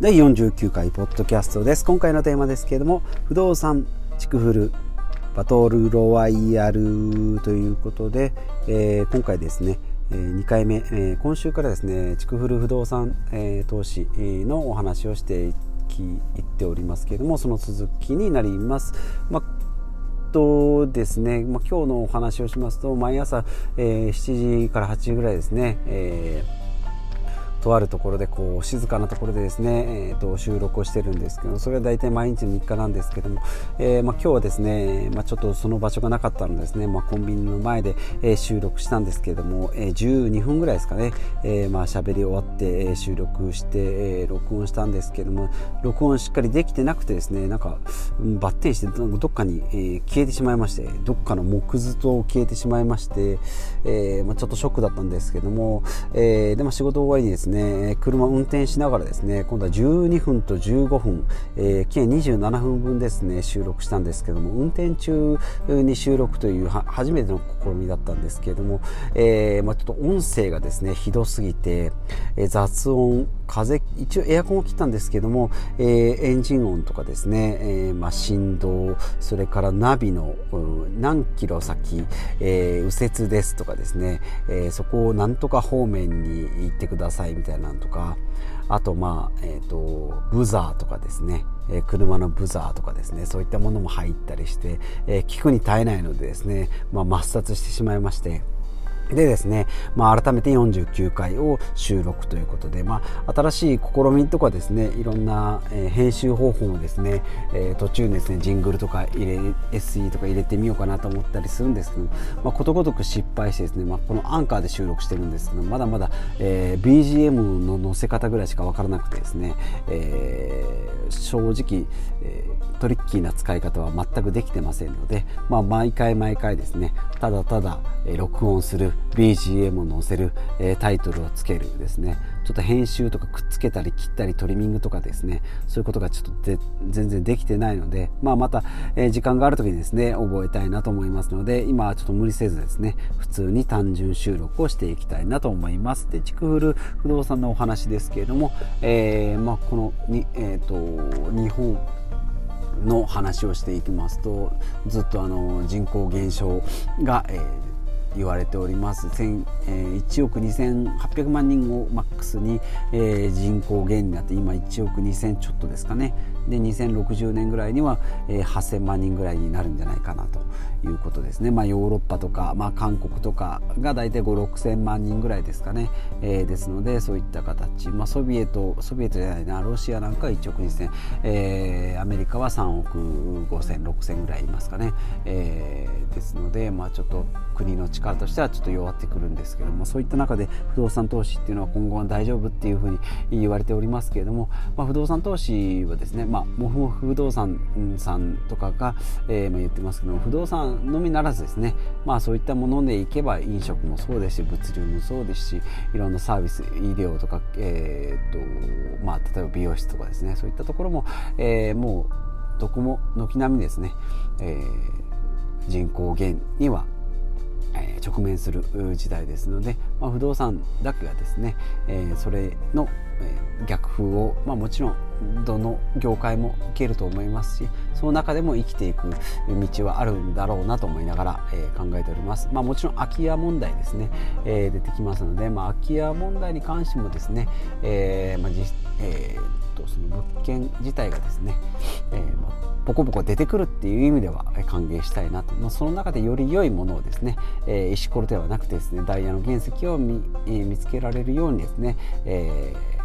第49回ポッドキャストです。今回のテーマですけれども不動産地区フルバトルロワイヤルということで、えー、今回ですね2回目、え、今週からですね地区フル不動産、え、投資のお話をしていっておりますけれどもその続きになります、まあとですね、まあ、今日のお話をしますと毎朝、えー、7時から8時ぐらいですね、えーとあるところでこう静かなところでですね、えー、と収録をしてるんですけどそれは大体毎日の日課なんですけども、えー、まあ、今日はですね、まあ、ちょっとその場所がなかったのでですね、まあ、コンビニの前で、えー、収録したんですけれども、えー、12分ぐらいですかね、えー、まあ喋り終わって、えー、収録して、えー、録音したんですけども録音しっかりできてなくてですねなんかバッテンしてどっかに、えー、消えてしまいましてどっかの木図と消えてしまいまして、えーまあ、ちょっとショックだったんですけども、えー、でも仕事終わりにですねね。車運転しながらですね今度は12分と15分、えー、計27分分ですね収録したんですけども運転中に収録という初めての試みだったんですけれども、えー、まあ、ちょっと音声がですねひどすぎて、えー、雑音風一応エアコンを切ったんですけども、え、エンジン音とかですね、え、まあ、振動それからナビの、何キロ先、えー、右折ですとかですね、えそこをなんとか方面に行ってくださいみたいなのとかあとまあ、えーと、ブザーとかですね、えー、車のブザーとかですねそういったものも入ったりして、え、聞くに耐えないのでですね、まあ、抹殺してしまいましてでですね、まあ、改めて49回を収録ということで、まあ、新しい試みとかですねいろんな、えー、編集方法もですね、えー、途中ですねジングルとか入れ SE とか入れてみようかなと思ったりするんですけど、まあ、ことごとく失敗してですね、まあ、このアンカーで収録してるんですけどまだまだ、えー、BGM の載せ方ぐらいしか分からなくてですね、えー、正直、えー、トリッキーな使い方は全くできてませんので、まあ、毎回毎回ですねただただ、えー、録音する BGM を載せる、え、タイトルをつけるですね。ちょっと編集とかくっつけたり切ったりトリミングとかですね。そういうことがちょっと全然できてないので、まあ、また、え、時間がある時にですね覚えたいなと思いますので今はちょっと無理せずですね普通に単純収録をしていきたいなと思います。で築フル不動産のお話ですけれども、えーまあ、このに、えーと日本の話をしていきますとずっとあの人口減少が、えー言われております。1億2800万人をマックスに人口減になって今1億2000ちょっとですかね。で2060年ぐらいには8000万人ぐらいになるんじゃないかなということですね、まあ、ヨーロッパとか、まあ、韓国とかが大体5 6 0万人ぐらいですかね、えー、ですのでそういった形、まあ、ソビエトソビエトじゃないなロシアなんかは1億2000、えー、アメリカは3億5000、6000ぐらいいますかね、えー、ですので、まあ、ちょっと国の力としてはちょっと弱ってくるんですけどもそういった中で不動産投資っていうのは今後は大丈夫っていうふうに言われておりますけれども、まあ、不動産投資はですね、まあ、もふもふ不動産さんとかが、えー、まあ言ってますけども不動産のみならずですね、まあ、そういったものでいけば飲食もそうですし物流もそうですしいろんなサービス医療とか、えーとまあ、例えば美容室とかですねそういったところも、えー、もうどこも軒並みですね、えー、人口減には直面する時代ですので、まあ、不動産だけがですね、えそれの逆風を、まあ、もちろんどの業界も受けると思いますしその中でも生きていく道はあるんだろうなと思いながら、え考えております、まあ、もちろん空き家問題ですね、え出てきますので、まあ、空き家問題に関してもですね、えーまあえー、とその物件自体がですね、えーまあポコポコ出てくるっていう意味では歓迎したいなと、まあ、その中でより良いものをですね、えー、石ころではなくてですねダイヤの原石を見,、えー、見つけられるようにですね、えー、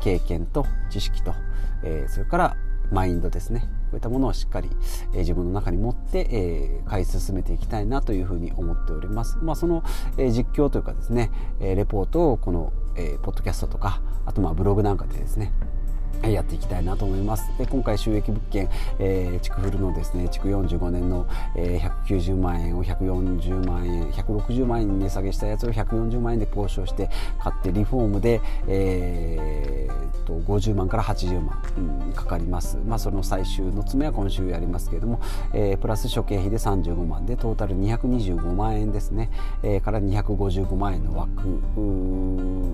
経験と知識と、えー、それからマインドですねこういったものをしっかり、えー、自分の中に持って、えー、買い進めていきたいなというふうに思っております。まあ、その、えー、実況というかですね、えー、レポートをこの、えー、ポッドキャストとかあとまあブログなんかでですねやっていきたいなと思います。で今回収益物件、えー、築フルのですね築45年の、えー、190万円を140万円160万円値下げしたやつを140万円で交渉して買ってリフォームで、えー、と50万から80万、うん、かかります。まあその最終の詰めは今週やりますけれども、えー、プラス諸経費で35万でトータル225万円ですね、えー、から255万円の枠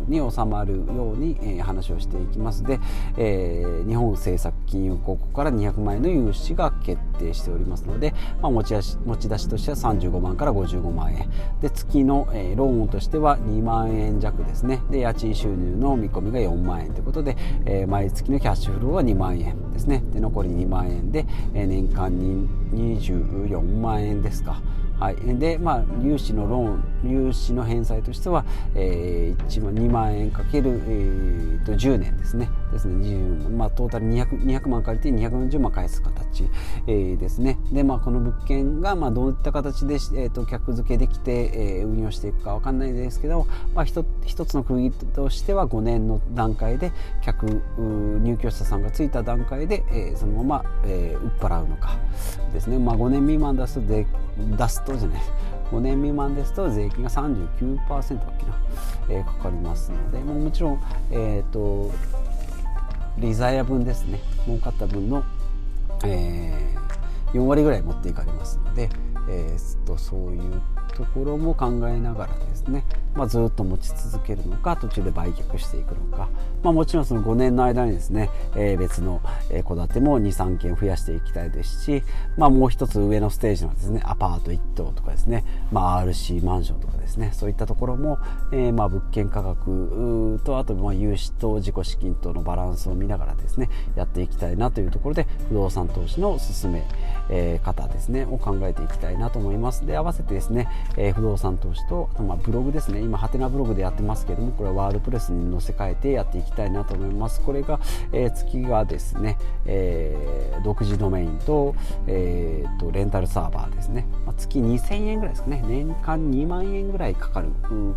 に収まるように、えー、話をしていきます。で、えー、日本政策金融公庫から200万円の融資が決定しておりますので、まあ、持ち出し持ち出しとしては35万から55万円。で月の、えー、ローンとしては2万円弱ですね。で家賃収入の見込みが4万円ということで、えー、毎月のキャッシュフローは2万円ですね。で残り2万円で、えー、年間に24万円ですか。はい、で、まあ、融資のローン融資の返済としては、えー、1万2万円かける、えー、と10年ですね。ですね20まあ、トータル 200, 200万借りて240万返す形、えー、ですね。で、まあ、この物件が、まあ、どういった形で、えー、と客付けできて、えー、運用していくか分かんないですけど、まあ、一一つの区切りとしては5年の段階で客入居者さんがついた段階で、えー、そのまま、えー、売っ払うのかですね、まあ、5年未満出すと出すとじゃない。5年未満ですと税金が39%だっけな、えー、かかりますのでももちろん、えーと、リザヤ分ですね。儲かった分の、えー、4割ぐらい持っていかれますので、えーとそういうところも考えながらですね、まあ、ずっと持ち続けるのか途中で売却していくのか、まあ、もちろんその5年の間にですね、えー、別の戸建ても23軒増やしていきたいですし、まあ、もう一つ上のステージのですねアパート1棟とかですね、まあ、RC マンションとかですね。そういったところも、えー、まあ物件価格とあとまあ融資と自己資金とのバランスを見ながらですねやっていきたいなというところで不動産投資の進め、え方ですねを考えていきたいなと思います。で合わせてですね、えー、不動産投資とあとまあブログですね。今ハテナブログでやってますけどもこれはワードプレスに載せ替えてやっていきたいなと思います。これが、えー、月がですね、えー、独自ドメインと,、えーと、レンタルサーバーですね、まあ、月2000円ぐらいですかね。年間2万円ぐらいぐらいかかる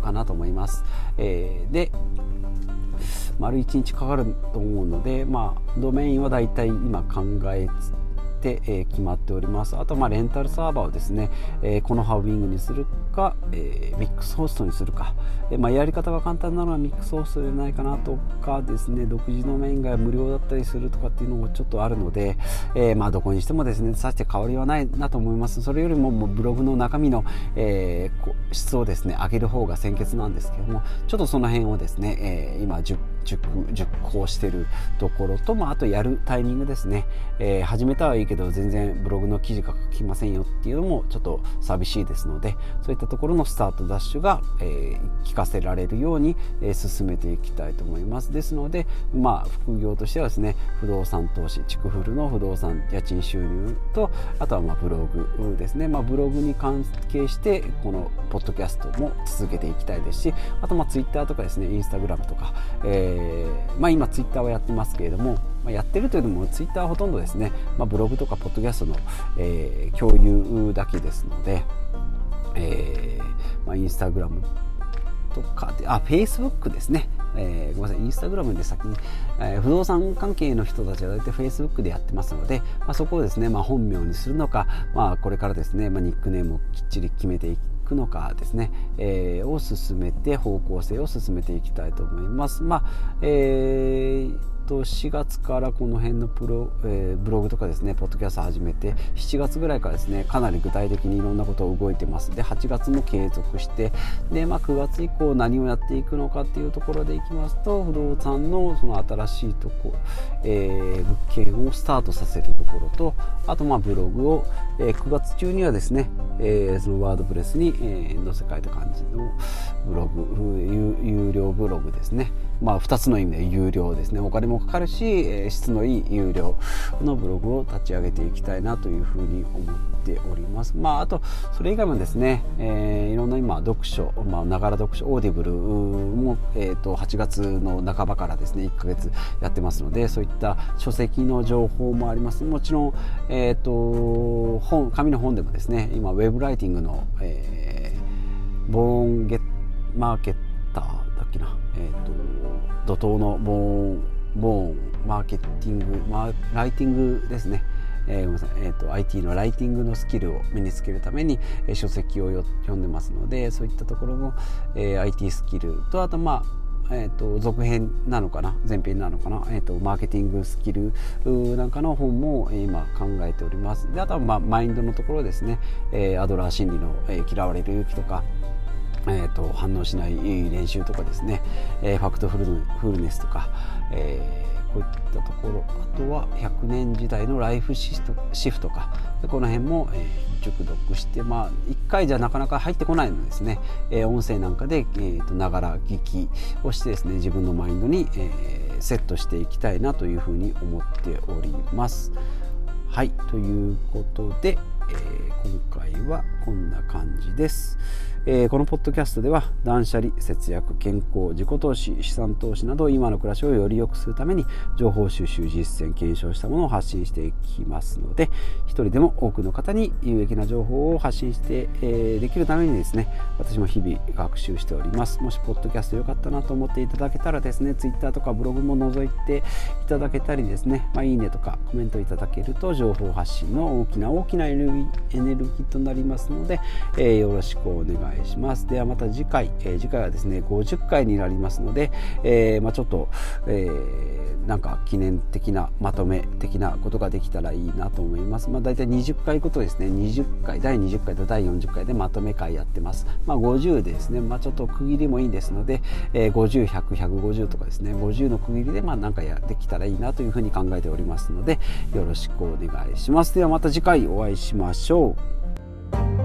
かなと思います、えー、で丸1日かかると思うので、まあ、ドメインはだいたい今考えつて、え、決まっております。あとまあレンタルサーバーをですね、えー、このハウビングにするか、え、ミックスホストにするか、えまあ、やり方が簡単なのはミックスホストじゃないかなとかですね独自の面が無料だったりするとかっていうのもちょっとあるので、えまあどこにしてもですねさして変わりはないなと思います。それよりももうブログの中身の、え質をですね上げる方が先決なんですけどもちょっとその辺をですね、え今熟熟熟考してるところと、まあ、あとやるタイミングですね、え始めたはいいけど全然ブログの記事が書きませんよっていうのもちょっと寂しいですのでそういったところのスタートダッシュが、えー、聞かせられるように、えー、進めていきたいと思います。ですのでまあ副業としてはですね不動産投資地区フルの不動産家賃収入とあとはまあブログですね、まあ、ブログに関係してこのポッドキャストも続けていきたいですしあとまあツイッターとかですねインスタグラムとか、えー、まあ今ツイッターはやってますけれどもまあ、やってるというのもツイッターはほとんどですね、まあ、ブログとかポッドキャストの、えー、共有だけですので、えーまあ、インスタグラムとかで、あ、フェイスブックですね。えー、ごめんなさい、インスタグラムで先に、えー、不動産関係の人たちは大体フェイスブックでやってますので、まあ、そこをですね、まあ、本名にするのか、まあ、これからですね、まあ、ニックネームをきっちり決めていくのかですね、えー、を進めて方向性を進めていきたいと思います。まあえーと4月からこの辺のプロ、えー、ブログとかですねポッドキャスト始めて7月ぐらいからですねかなり具体的にいろんなことを動いてます。で8月も継続してで、まあ、9月以降何をやっていくのかっていうところでいきますと不動産のその新しいとこ、えー、物件をスタートさせるところとあとまあブログを、えー、9月中にはですね、えー、その WordPress に、えー、載せ替えた感じのブログ有料ブログですね。まあ2つの意味で有料ですね。お金もかかるし質のいい有料のブログを立ち上げていきたいなというふうに思っております。まあ、あとそれ以外もですね、えー、いろんな今読書まあながら読書 Audible も、えーと、8月の半ばからですね1ヶ月やってますのでそういった書籍の情報もありますもちろん、えーと、本紙の本でもですね今ウェブライティングの、えー、ボーンゲッマーケッターだっけな、えーと怒涛のボーンボーンマーケティングマライティングですね。えー、ごめんなさい、えーと、IT のライティングのスキルを身につけるために、えー、書籍を読んでますのでそういったところの、えー、IT スキルとあとまあえーと、続編なのかな？前編なのかな、えーと、マーケティングスキルなんかの本も今考えております。であとは、まあ、マインドのところですね、えー、アドラー心理の、えー、嫌われる勇気とかえーと、反応しない練習とかですね、えー、ファクトフルフルネスとか、えー、こういったところあとは100年時代のライフシフトかこの辺も、えー、熟読してまあ1回じゃなかなか入ってこないのですね、えー、音声なんかでながら聞きをしてですね自分のマインドに、えー、セットしていきたいなというふうに思っております。はいということで、えー、今回はこんな感じです。えー、このポッドキャストでは断捨離節約健康自己投資資産投資など今の暮らしをより良くするために情報収集実践検証したものを発信していきますので一人でも多くの方に有益な情報を発信して、えー、できるためにですね私も日々学習しております。もしポッドキャスト良かったなと思っていただけたらですね Twitter とかブログも覗いていただけたりですね、まあ、いいねとかコメントいただけると情報発信の大きな大きなエネルギーとなりますので、えー、よろしくお願いします。願いします。ではまた次回、えー、次回はですね50回になりますので、えー、まあ、ちょっと、えー、なんか記念的なまとめ的なことができたらいいなと思います、まあ、大体20回ごとですね20回第20回と第40回でまとめ会やってます、まあ、50ですね、まあ、ちょっと区切りもいいですので、えー、50100150とかですね50の区切りでまあなんかやできたらいいなというふうに考えておりますのでよろしくお願いします。ではまた次回お会いしましょう。